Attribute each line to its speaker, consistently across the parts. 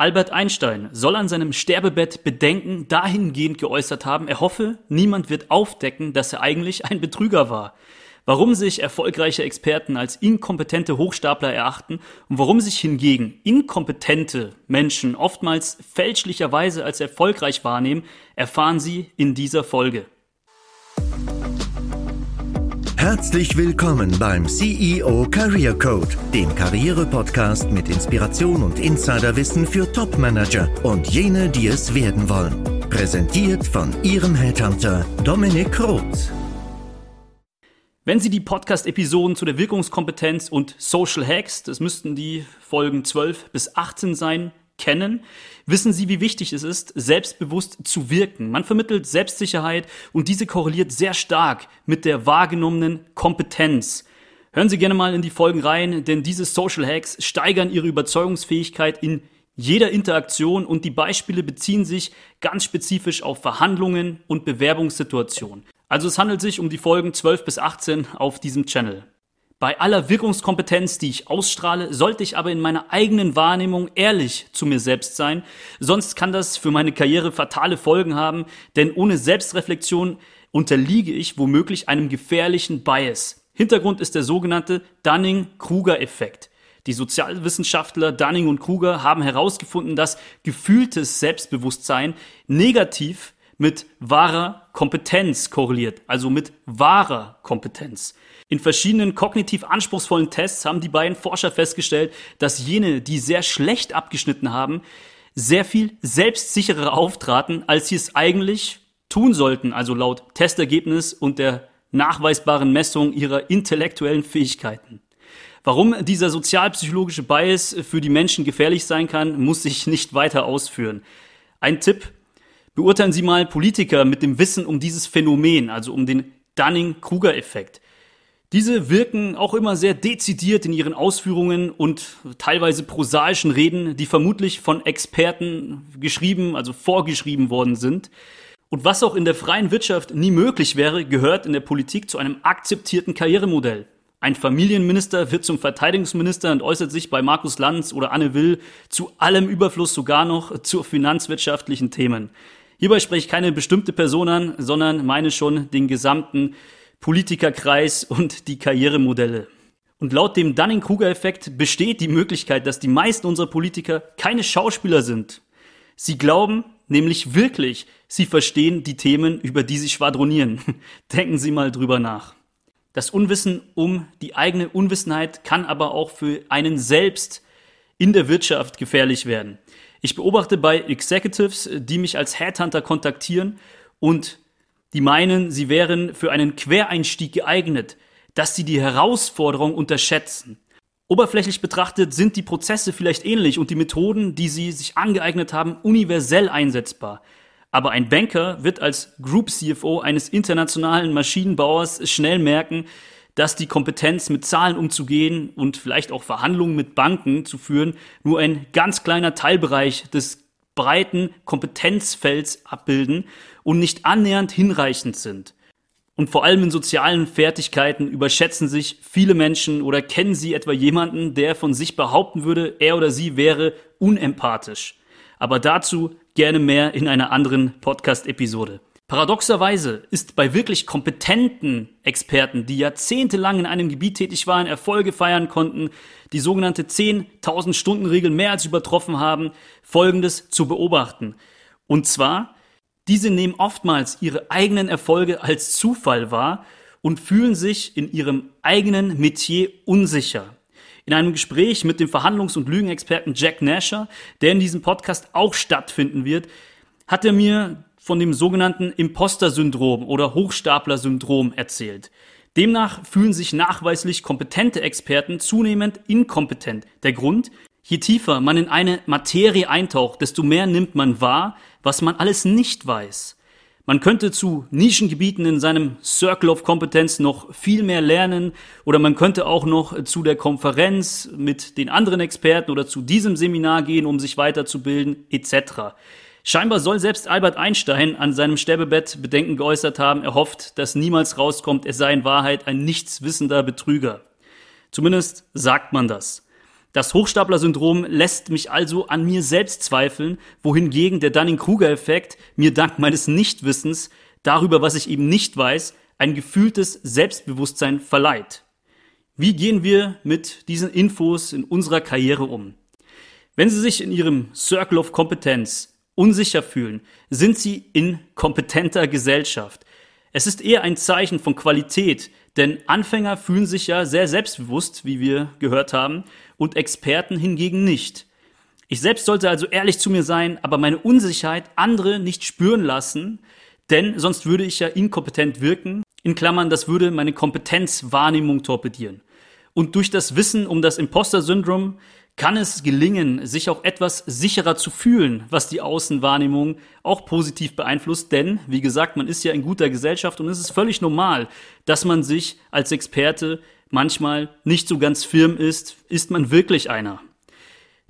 Speaker 1: Albert Einstein soll an seinem Sterbebett Bedenken dahingehend geäußert haben, er hoffe, niemand wird aufdecken, dass er eigentlich ein Betrüger war. Warum sich erfolgreiche Experten als inkompetente Hochstapler erachten und warum sich hingegen inkompetente Menschen oftmals fälschlicherweise als erfolgreich wahrnehmen, erfahren Sie in dieser Folge.
Speaker 2: Herzlich willkommen beim CEO Career Code, dem Karriere-Podcast mit Inspiration und Insiderwissen für Topmanager und jene, die es werden wollen. Präsentiert von Ihrem Headhunter Dominik Roth.
Speaker 1: Wenn Sie die Podcast-Episoden zu der Wirkungskompetenz und Social Hacks, das müssten die Folgen 12 bis 18 sein, kennen, wissen Sie, wie wichtig es ist, selbstbewusst zu wirken. Man vermittelt Selbstsicherheit und diese korreliert sehr stark mit der wahrgenommenen Kompetenz. Hören Sie gerne mal in die Folgen rein, denn diese Social Hacks steigern Ihre Überzeugungsfähigkeit in jeder Interaktion und die Beispiele beziehen sich ganz spezifisch auf Verhandlungen und Bewerbungssituationen. Also es handelt sich um die Folgen 12 bis 18 auf diesem Channel. Bei aller Wirkungskompetenz, die ich ausstrahle, sollte ich aber in meiner eigenen Wahrnehmung ehrlich zu mir selbst sein, sonst kann das für meine Karriere fatale Folgen haben, denn ohne Selbstreflexion unterliege ich womöglich einem gefährlichen Bias. Hintergrund ist der sogenannte Dunning-Kruger-Effekt. Die Sozialwissenschaftler Dunning und Kruger haben herausgefunden, dass gefühltes Selbstbewusstsein negativ mit wahrer Kompetenz korreliert, also mit wahrer Kompetenz. In verschiedenen kognitiv anspruchsvollen Tests haben die beiden Forscher festgestellt, dass jene, die sehr schlecht abgeschnitten haben, sehr viel selbstsicherer auftraten, als sie es eigentlich tun sollten, also laut Testergebnis und der nachweisbaren Messung ihrer intellektuellen Fähigkeiten. Warum dieser sozialpsychologische Bias für die Menschen gefährlich sein kann, muss ich nicht weiter ausführen. Ein Tipp, beurteilen Sie mal Politiker mit dem Wissen um dieses Phänomen, also um den Dunning-Kruger-Effekt. Diese wirken auch immer sehr dezidiert in ihren Ausführungen und teilweise prosaischen Reden, die vermutlich von Experten geschrieben, also vorgeschrieben worden sind. Und was auch in der freien Wirtschaft nie möglich wäre, gehört in der Politik zu einem akzeptierten Karrieremodell. Ein Familienminister wird zum Verteidigungsminister und äußert sich bei Markus Lanz oder Anne Will zu allem Überfluss sogar noch zu finanzwirtschaftlichen Themen. Hierbei spreche ich keine bestimmte Person an, sondern meine schon den gesamten Politikerkreis und die Karrieremodelle. Und laut dem Dunning-Kruger-Effekt besteht die Möglichkeit, dass die meisten unserer Politiker keine Schauspieler sind. Sie glauben nämlich wirklich, sie verstehen die Themen, über die sie schwadronieren. Denken Sie mal drüber nach. Das Unwissen um die eigene Unwissenheit kann aber auch für einen selbst in der Wirtschaft gefährlich werden. Ich beobachte bei Executives, die mich als Headhunter kontaktieren und die meinen, sie wären für einen Quereinstieg geeignet, dass sie die Herausforderung unterschätzen. Oberflächlich betrachtet sind die Prozesse vielleicht ähnlich und die Methoden, die sie sich angeeignet haben, universell einsetzbar. Aber ein Banker wird als Group CFO eines internationalen Maschinenbauers schnell merken, dass die Kompetenz mit Zahlen umzugehen und vielleicht auch Verhandlungen mit Banken zu führen nur ein ganz kleiner Teilbereich des breiten Kompetenzfelds abbilden und nicht annähernd hinreichend sind. Und vor allem in sozialen Fertigkeiten überschätzen sich viele Menschen oder kennen sie etwa jemanden, der von sich behaupten würde, er oder sie wäre unempathisch. Aber dazu gerne mehr in einer anderen Podcast-Episode. Paradoxerweise ist bei wirklich kompetenten Experten, die jahrzehntelang in einem Gebiet tätig waren, Erfolge feiern konnten, die sogenannte 10.000 Stunden Regel mehr als übertroffen haben, Folgendes zu beobachten. Und zwar, diese nehmen oftmals ihre eigenen Erfolge als Zufall wahr und fühlen sich in ihrem eigenen Metier unsicher. In einem Gespräch mit dem Verhandlungs- und Lügenexperten Jack Nasher, der in diesem Podcast auch stattfinden wird, hat er mir von dem sogenannten Imposter-Syndrom oder Hochstapler-Syndrom erzählt. Demnach fühlen sich nachweislich kompetente Experten zunehmend inkompetent. Der Grund? Je tiefer man in eine Materie eintaucht, desto mehr nimmt man wahr, was man alles nicht weiß. Man könnte zu Nischengebieten in seinem Circle of Competence noch viel mehr lernen oder man könnte auch noch zu der Konferenz mit den anderen Experten oder zu diesem Seminar gehen, um sich weiterzubilden etc. Scheinbar soll selbst Albert Einstein an seinem Sterbebett Bedenken geäußert haben, er hofft, dass niemals rauskommt, er sei in Wahrheit ein nichtswissender Betrüger. Zumindest sagt man das. Das Hochstapler-Syndrom lässt mich also an mir selbst zweifeln, wohingegen der Dunning-Kruger-Effekt mir dank meines Nichtwissens darüber, was ich eben nicht weiß, ein gefühltes Selbstbewusstsein verleiht. Wie gehen wir mit diesen Infos in unserer Karriere um? Wenn Sie sich in Ihrem Circle of Competence unsicher fühlen, sind Sie in kompetenter Gesellschaft. Es ist eher ein Zeichen von Qualität, denn Anfänger fühlen sich ja sehr selbstbewusst, wie wir gehört haben, und Experten hingegen nicht. Ich selbst sollte also ehrlich zu mir sein, aber meine Unsicherheit andere nicht spüren lassen, denn sonst würde ich ja inkompetent wirken. In Klammern, das würde meine Kompetenzwahrnehmung torpedieren. Und durch das Wissen um das Imposter-Syndrom kann es gelingen, sich auch etwas sicherer zu fühlen, was die Außenwahrnehmung auch positiv beeinflusst. Denn, wie gesagt, man ist ja in guter Gesellschaft und es ist völlig normal, dass man sich als Experte manchmal nicht so ganz firm ist. Ist man wirklich einer?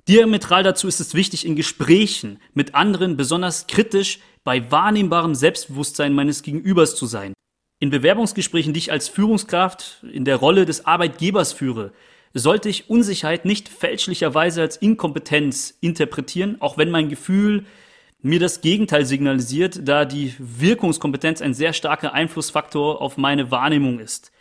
Speaker 1: Diametral dazu ist es wichtig, in Gesprächen mit anderen besonders kritisch bei wahrnehmbarem Selbstbewusstsein meines Gegenübers zu sein. In Bewerbungsgesprächen, die ich als Führungskraft in der Rolle des Arbeitgebers führe, sollte ich Unsicherheit nicht fälschlicherweise als Inkompetenz interpretieren, auch wenn mein Gefühl mir das Gegenteil signalisiert, da die Wirkungskompetenz ein sehr starker Einflussfaktor auf meine Wahrnehmung ist.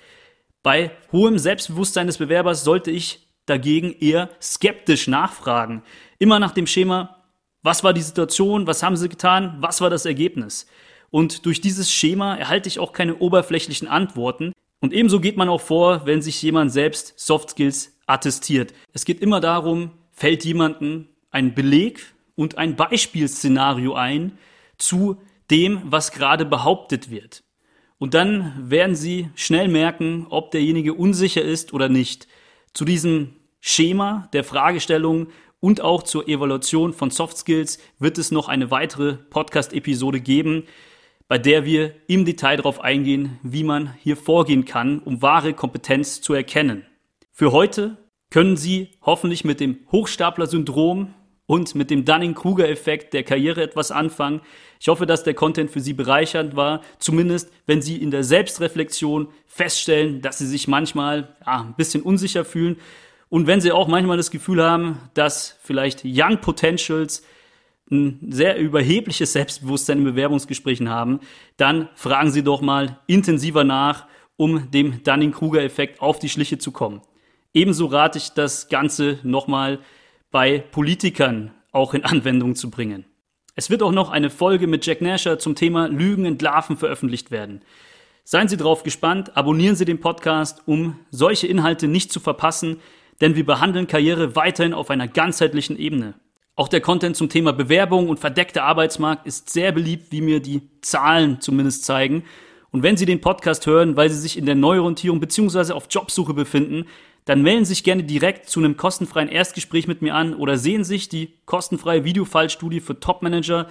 Speaker 1: Bei hohem Selbstbewusstsein des Bewerbers sollte ich dagegen eher skeptisch nachfragen. Immer nach dem Schema, was war die Situation, was haben sie getan, was war das Ergebnis? Und durch dieses Schema erhalte ich auch keine oberflächlichen Antworten, und ebenso geht man auch vor, wenn sich jemand selbst Soft Skills attestiert. Es geht immer darum, fällt jemandem ein Beleg und ein Beispielszenario ein zu dem, was gerade behauptet wird. Und dann werden Sie schnell merken, ob derjenige unsicher ist oder nicht. Zu diesem Schema der Fragestellung und auch zur Evaluation von Soft Skills wird es noch eine weitere Podcast-Episode geben bei der wir im Detail darauf eingehen, wie man hier vorgehen kann, um wahre Kompetenz zu erkennen. Für heute können Sie hoffentlich mit dem Hochstapler-Syndrom und mit dem Dunning-Kruger-Effekt der Karriere etwas anfangen. Ich hoffe, dass der Content für Sie bereichernd war, zumindest wenn Sie in der Selbstreflexion feststellen, dass Sie sich manchmal ja, ein bisschen unsicher fühlen und wenn Sie auch manchmal das Gefühl haben, dass vielleicht Young Potentials ein sehr überhebliches Selbstbewusstsein in Bewerbungsgesprächen haben, dann fragen Sie doch mal intensiver nach, um dem Dunning-Kruger-Effekt auf die Schliche zu kommen. Ebenso rate ich das Ganze nochmal bei Politikern auch in Anwendung zu bringen. Es wird auch noch eine Folge mit Jack Nasher zum Thema Lügen entlarven veröffentlicht werden. Seien Sie drauf gespannt, abonnieren Sie den Podcast, um solche Inhalte nicht zu verpassen, denn wir behandeln Karriere weiterhin auf einer ganzheitlichen Ebene. Auch der Content zum Thema Bewerbung und verdeckter Arbeitsmarkt ist sehr beliebt, wie mir die Zahlen zumindest zeigen. Und wenn Sie den Podcast hören, weil Sie sich in der Neuorientierung bzw. auf Jobsuche befinden, dann melden Sie sich gerne direkt zu einem kostenfreien Erstgespräch mit mir an oder sehen sich die kostenfreie Videofallstudie für Topmanager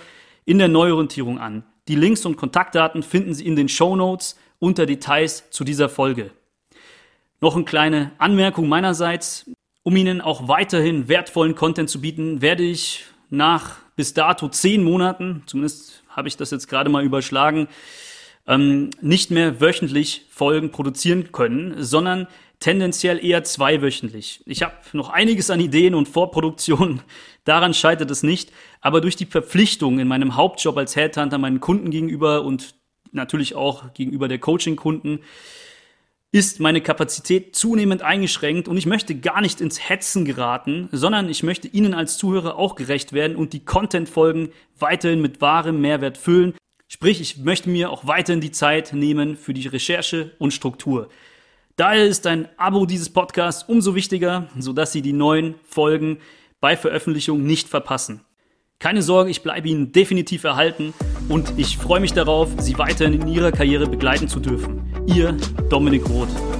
Speaker 1: in der Neuorientierung an. Die Links und Kontaktdaten finden Sie in den Show Notes unter Details zu dieser Folge. Noch eine kleine Anmerkung meinerseits. Um Ihnen auch weiterhin wertvollen Content zu bieten, werde ich nach bis dato zehn Monaten, zumindest habe ich das jetzt gerade mal überschlagen, ähm, nicht mehr wöchentlich Folgen produzieren können, sondern tendenziell eher zweiwöchentlich. Ich habe noch einiges an Ideen und Vorproduktionen, daran scheitert es nicht, aber durch die Verpflichtung in meinem Hauptjob als Headhunter meinen Kunden gegenüber und natürlich auch gegenüber der Coaching-Kunden ist meine Kapazität zunehmend eingeschränkt und ich möchte gar nicht ins Hetzen geraten, sondern ich möchte Ihnen als Zuhörer auch gerecht werden und die Content-Folgen weiterhin mit wahrem Mehrwert füllen. Sprich, ich möchte mir auch weiterhin die Zeit nehmen für die Recherche und Struktur. Daher ist ein Abo dieses Podcasts umso wichtiger, sodass Sie die neuen Folgen bei Veröffentlichung nicht verpassen. Keine Sorge, ich bleibe Ihnen definitiv erhalten und ich freue mich darauf, Sie weiterhin in Ihrer Karriere begleiten zu dürfen. Ihr Dominik Roth.